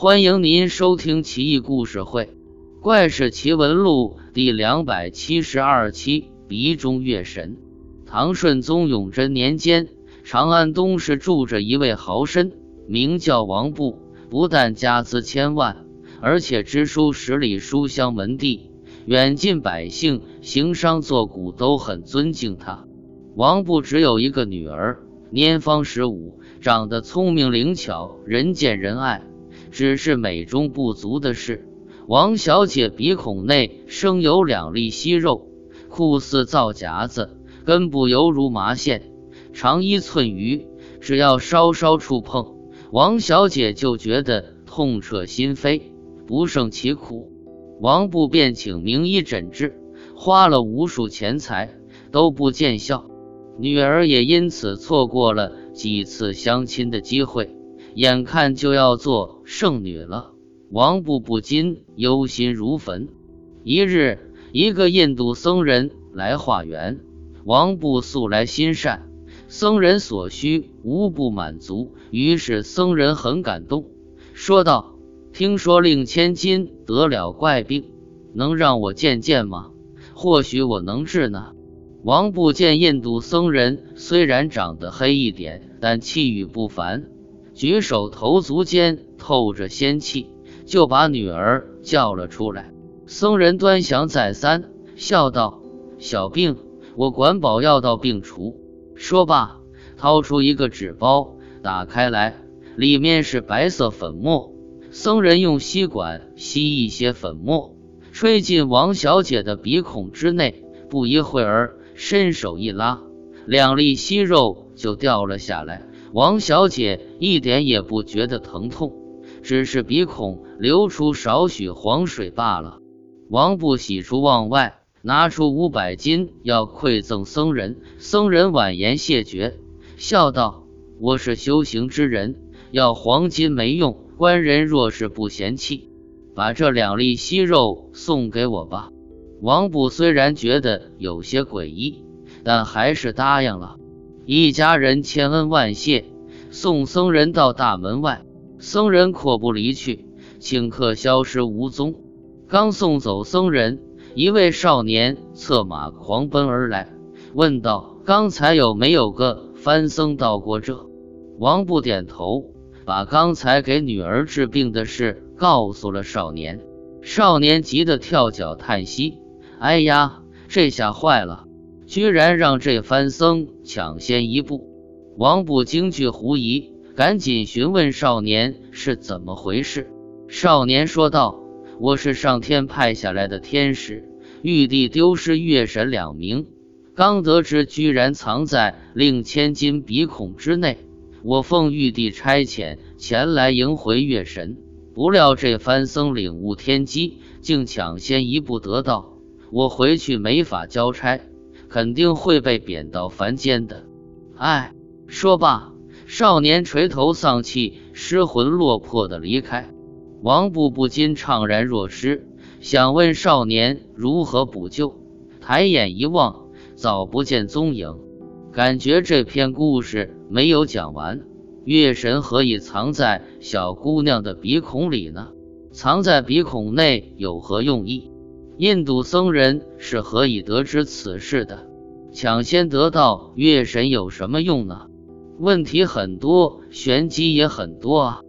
欢迎您收听《奇异故事会·怪事奇闻录》第两百七十二期《鼻中月神》。唐顺宗永贞年间，长安东市住着一位豪绅，名叫王布。不但家资千万，而且知书识礼，书香门第，远近百姓、行商作贾都很尊敬他。王布只有一个女儿，年方十五，长得聪明灵巧，人见人爱。只是美中不足的是，王小姐鼻孔内生有两粒息肉，酷似皂荚子，根部犹如麻线，长一寸余。只要稍稍触碰，王小姐就觉得痛彻心扉，不胜其苦。王布便请名医诊治，花了无数钱财都不见效，女儿也因此错过了几次相亲的机会。眼看就要做圣女了，王布不禁忧心如焚。一日，一个印度僧人来化缘，王布素来心善，僧人所需无不满足。于是僧人很感动，说道：“听说令千金得了怪病，能让我见见吗？或许我能治呢。”王布见印度僧人虽然长得黑一点，但气宇不凡。举手投足间透着仙气，就把女儿叫了出来。僧人端详再三，笑道：“小病，我管保药到病除。”说罢，掏出一个纸包，打开来，里面是白色粉末。僧人用吸管吸一些粉末，吹进王小姐的鼻孔之内。不一会儿，伸手一拉，两粒息肉就掉了下来。王小姐一点也不觉得疼痛，只是鼻孔流出少许黄水罢了。王布喜出望外，拿出五百金要馈赠僧人。僧人婉言谢绝，笑道：“我是修行之人，要黄金没用。官人若是不嫌弃，把这两粒息肉送给我吧。”王布虽然觉得有些诡异，但还是答应了。一家人千恩万谢，送僧人到大门外。僧人阔步离去，顷刻消失无踪。刚送走僧人，一位少年策马狂奔而来，问道：“刚才有没有个番僧到过这？”王布点头，把刚才给女儿治病的事告诉了少年。少年急得跳脚叹息：“哎呀，这下坏了！”居然让这番僧抢先一步，王不惊惧狐疑，赶紧询问少年是怎么回事。少年说道：“我是上天派下来的天使，玉帝丢失月神两名，刚得知居然藏在令千金鼻孔之内，我奉玉帝差遣前来迎回月神，不料这番僧领悟天机，竟抢先一步得到，我回去没法交差。”肯定会被贬到凡间的。唉，说罢，少年垂头丧气、失魂落魄的离开。王布不禁怅然若失，想问少年如何补救。抬眼一望，早不见踪影，感觉这篇故事没有讲完。月神何以藏在小姑娘的鼻孔里呢？藏在鼻孔内有何用意？印度僧人是何以得知此事的？抢先得到月神有什么用呢？问题很多，玄机也很多啊。